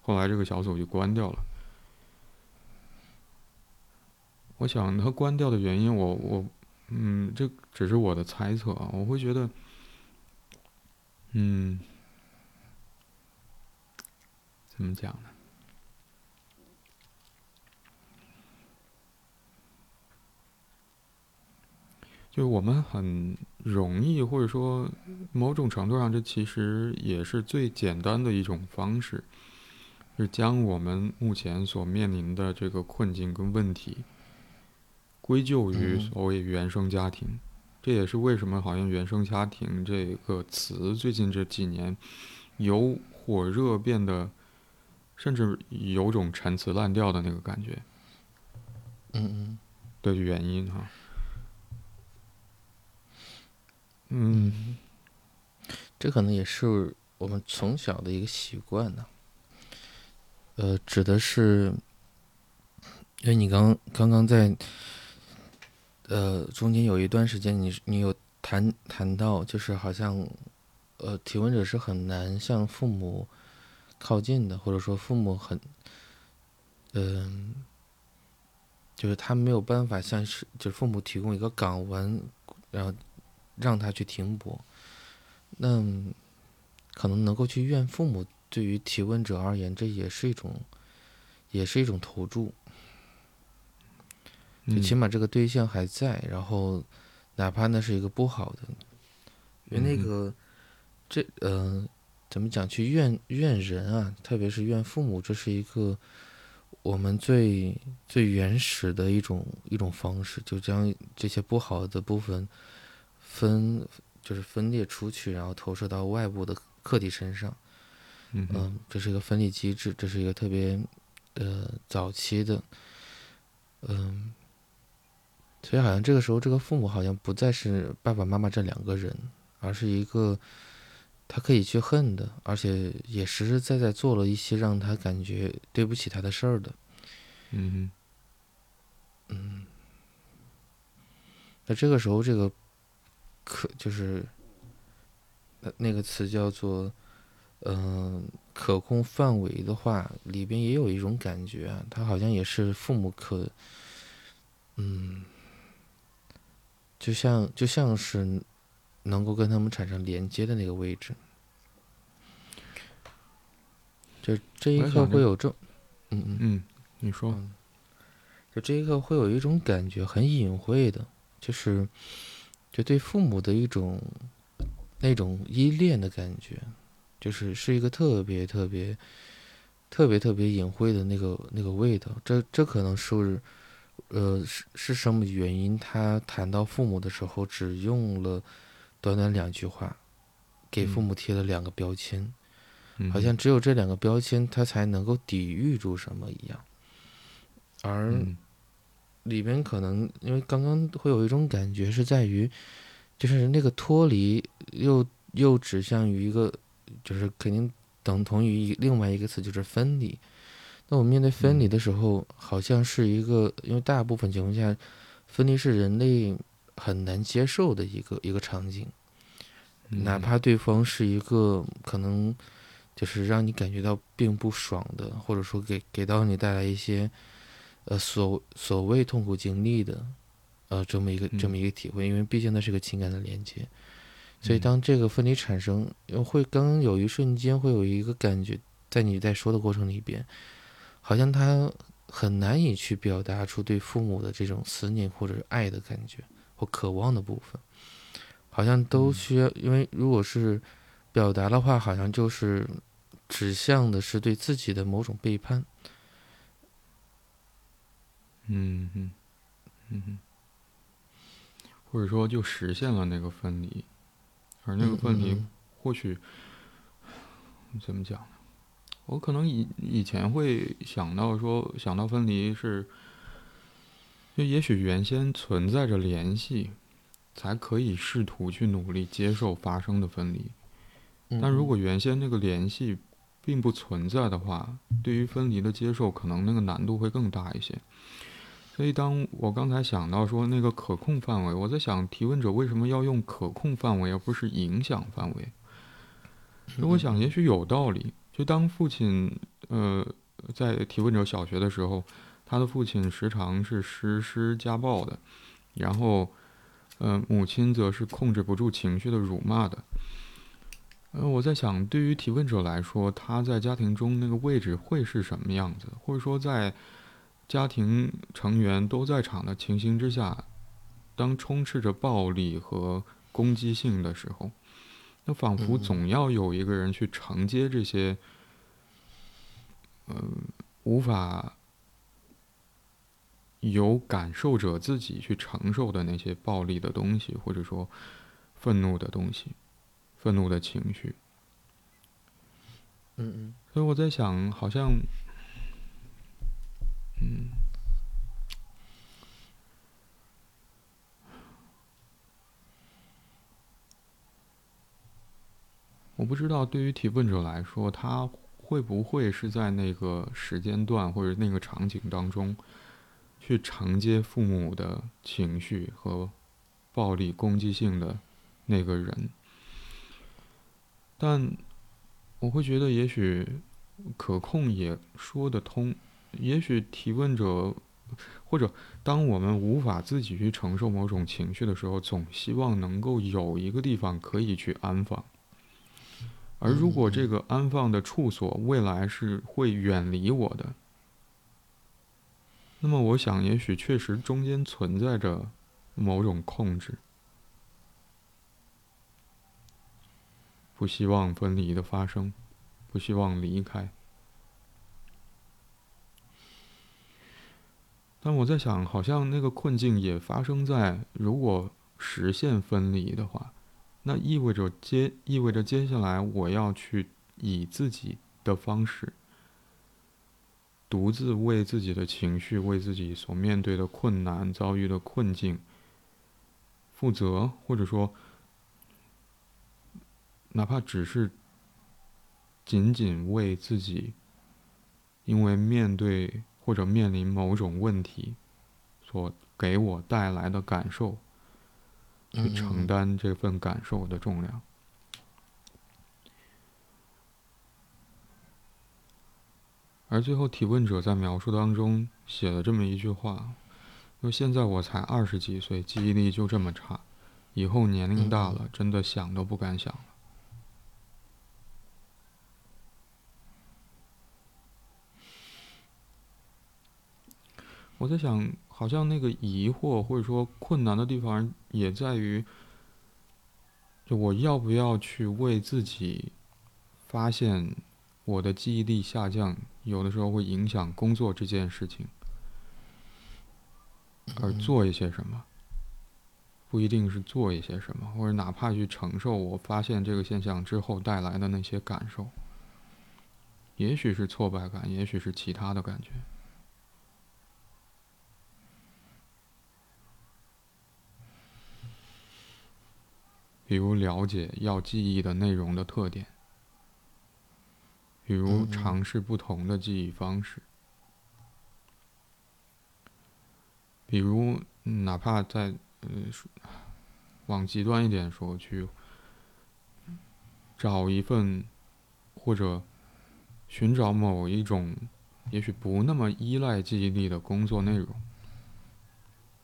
后来这个小组就关掉了。我想他关掉的原因，我我嗯，这只是我的猜测啊，我会觉得，嗯，怎么讲呢？就是我们很容易，或者说某种程度上，这其实也是最简单的一种方式，是将我们目前所面临的这个困境跟问题归咎于嗯所谓原生家庭。这也是为什么好像“原生家庭”这个词最近这几年由火热变得，甚至有种陈词滥调的那个感觉嗯嗯的原因哈。嗯这可能也是我们从小的一个习惯呢。呃，指的是，因为你刚刚刚在，呃，中间有一段时间你，你有谈谈到，就是好像，呃，提问者是很难向父母靠近的，或者说父母很，嗯、就是他没有办法向是，就是父母提供一个港湾，然后让他去停泊。那可能能够去怨父母，对于提问者而言，这也是一种，也是一种投注。就嗯起码这个对象还在，然后哪怕那是一个不好的，因为那个这呃怎么讲去怨怨人啊，特别是怨父母，这是一个我们最最原始的一种一种方式，就将这些不好的部分分就是分裂出去，然后投射到外部的客体身上。嗯这是一个分离机制，这是一个特别呃早期的，嗯，所以好像这个时候这个父母好像不再是爸爸妈妈这两个人，而是一个他可以去恨的，而且也实实在在做了一些让他感觉对不起他的事儿的。嗯嗯那这个时候，这个可就是那那个词叫做嗯、可控范围的话，里边也有一种感觉啊，他好像也是父母可嗯，就像就像是能够跟他们产生连接的那个位置。就这一刻会有这，嗯嗯，嗯，你说，嗯，就这一刻会有一种感觉很隐晦的，就是就对父母的一种那种依恋的感觉，就是是一个特别特别特别特别隐晦的那个那个味道。这这可能是呃是是什么原因？他谈到父母的时候，只用了短短两句话，给父嗯母贴了两个标签。嗯好像只有这两个标签，他才能够抵御住什么一样。而嗯里边可能因为刚刚会有一种感觉是在于，就是那个脱离又又指向于一个，就是肯定等同于另外一个词就是分离。那我们面对分离的时候，好像是一个，因为大部分情况下，分离是人类很难接受的一个一个场景。嗯哪怕对方是一个可能就是让你感觉到并不爽的，或者说给给到你带来一些呃所所谓痛苦经历的呃这么一个这么一个体会，因为毕竟那是个情感的连接，所以嗯当这个分离产生，呃会刚刚有一瞬间会有一个感觉，在你在说的过程里边，好像他很难以去表达出对父母的这种思念或者是爱的感觉或渴望的部分。好像都嗯需要，因为如果是表达的话，好像就是指向的是对自己的某种背叛。嗯嗯嗯哼，或者说就实现了那个分离，而那个分离或许怎么讲呢？我可能以以前会想到说，想到分离是，就也许原先存在着联系，才可以试图去努力接受发生的分离。但如果原先那个联系并不存在的话，对于分离的接受，可能那个难度会更大一些。所以当我刚才想到说那个可控范围，我在想提问者为什么要用可控范围而不是影响范围？所以我想也许有道理。就当父亲呃在提问者小学的时候，他的父亲时常是实施家暴的，然后呃母亲则是控制不住情绪的辱骂的。呃，我在想，对于提问者来说，他在家庭中那个位置会是什么样子？或者说，在家庭成员都在场的情形之下，当充斥着暴力和攻击性的时候，那仿佛总要有一个人去承接这些，嗯，无法由感受者自己去承受的那些暴力的东西，或者说愤怒的东西。愤怒的情绪，嗯嗯，所以我在想，好像，嗯，我不知道对于提问者来说，他会不会是在那个时间段或者那个场景当中，去承接父母的情绪和暴力攻击性的那个人。但我会觉得，也许可控也说得通。也许提问者，或者当我们无法自己去承受某种情绪的时候，总希望能够有一个地方可以去安放。而如果这个安放的处所未来是会远离我的，那么我想，也许确实中间存在着某种控制。不希望分离的发生，不希望离开。但我在想，好像那个困境也发生在如果实现分离的话，那意味着接意味着接下来我要去以自己的方式，独自为自己的情绪、为自己所面对的困难、遭遇的困境负责，或者说。哪怕只是仅仅为自己，因为面对或者面临某种问题所给我带来的感受，去承担这份感受的重量。而最后提问者在描述当中写了这么一句话：，说现在我才二十几岁，记忆力就这么差，以后年龄大了，真的想都不敢想。我在想，好像那个疑惑或者说困难的地方，也在于，就我要不要去为自己发现我的记忆力下降，有的时候会影响工作这件事情，而做一些什么，不一定是做一些什么，或者哪怕去承受我发现这个现象之后带来的那些感受，也许是挫败感，也许是其他的感觉。比如了解要记忆的内容的特点，比如尝试不同的记忆方式，比如哪怕在呃往极端一点说，去找一份或者寻找某一种也许不那么依赖记忆力的工作内容，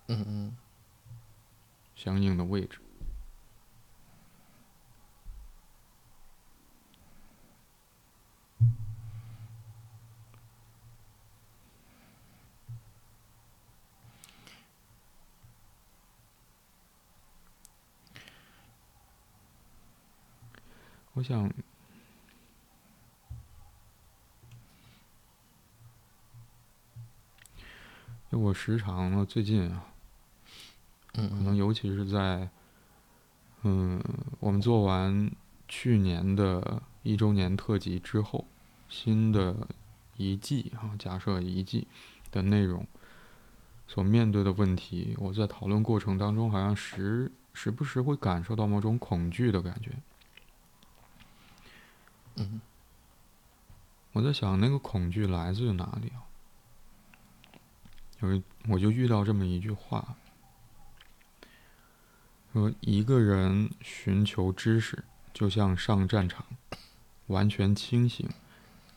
嗯嗯，相应的位置。我想，就我时常呢，最近啊，可能尤其是在，嗯，我们做完去年的一周年特辑之后，新的一季啊，假设一季的内容所面对的问题，我在讨论过程当中，好像时时不时会感受到某种恐惧的感觉。嗯，我在想那个恐惧来自于哪里啊？有我就遇到这么一句话，说一个人寻求知识，就像上战场，完全清醒，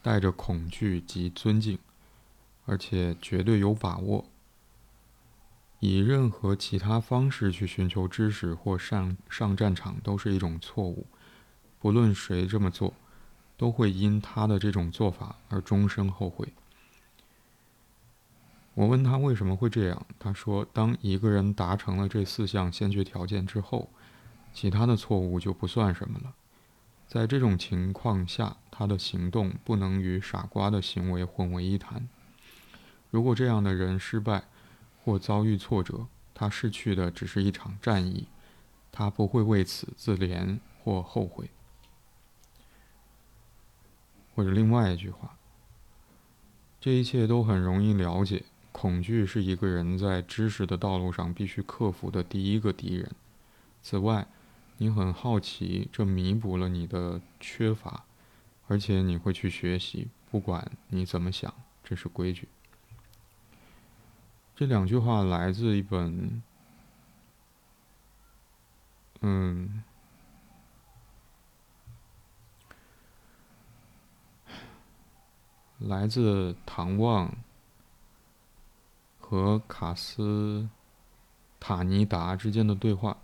带着恐惧及尊敬，而且绝对有把握。以任何其他方式去寻求知识或上上战场都是一种错误，不论谁这么做，都会因他的这种做法而终生后悔。我问他为什么会这样，他说：当一个人达成了这四项先决条件之后，其他的错误就不算什么了。在这种情况下，他的行动不能与傻瓜的行为混为一谈。如果这样的人失败，或遭遇挫折，他失去的只是一场战役，他不会为此自怜或后悔。或者另外一句话，这一切都很容易了解。恐惧是一个人在知识的道路上必须克服的第一个敌人。此外，你很好奇，这弥补了你的缺乏，而且你会去学习，不管你怎么想，这是规矩。这两句话来自一本，嗯，来自唐望和卡斯塔尼达之间的对话。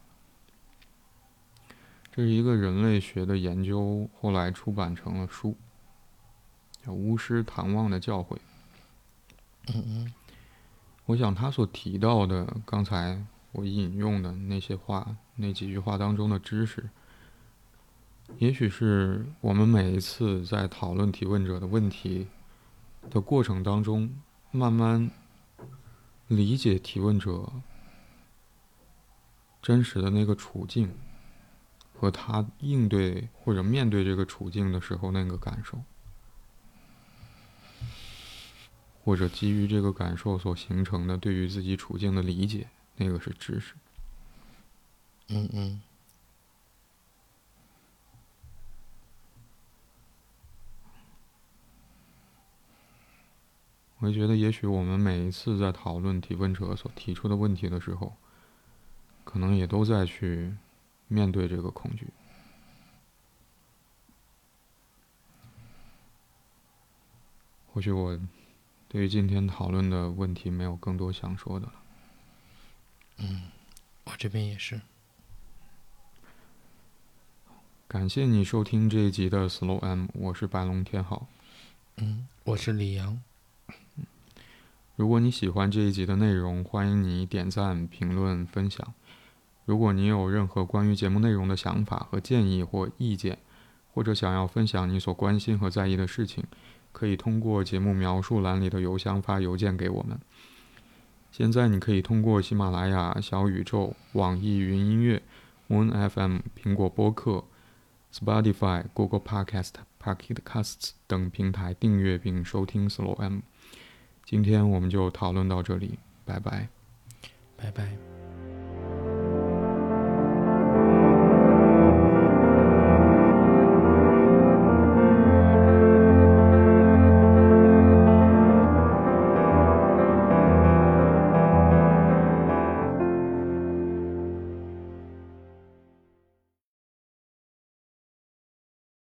这是一个人类学的研究，后来出版成了书，叫《巫师唐望的教诲》。我想他所提到的，刚才我引用的那些话，那几句话当中的知识，也许是我们每一次在讨论提问者的问题的过程当中，慢慢理解提问者真实的那个处境，和他应对或者面对这个处境的时候那个感受。或者基于这个感受所形成的对于自己处境的理解，那个是知识。嗯嗯。我觉得，也许我们每一次在讨论提问者所提出的问题的时候，可能也都在去面对这个恐惧。或许我。对于今天讨论的问题，没有更多想说的了。嗯，我这边也是。感谢你收听这一集的 Slow M，我是白龙天浩。嗯，我是李阳。如果你喜欢这一集的内容，欢迎你点赞、评论、分享。如果你有任何关于节目内容的想法和建议或意见，或者想要分享你所关心和在意的事情。可以通过节目描述栏里的邮箱发邮件给我们。现在你可以通过喜马拉雅、小宇宙、网易云音乐、Moon FM、苹果播客、Spotify、Google Podcast、Pocket Casts 等平台订阅并收听 Slow M。今天我们就讨论到这里，拜拜，拜拜。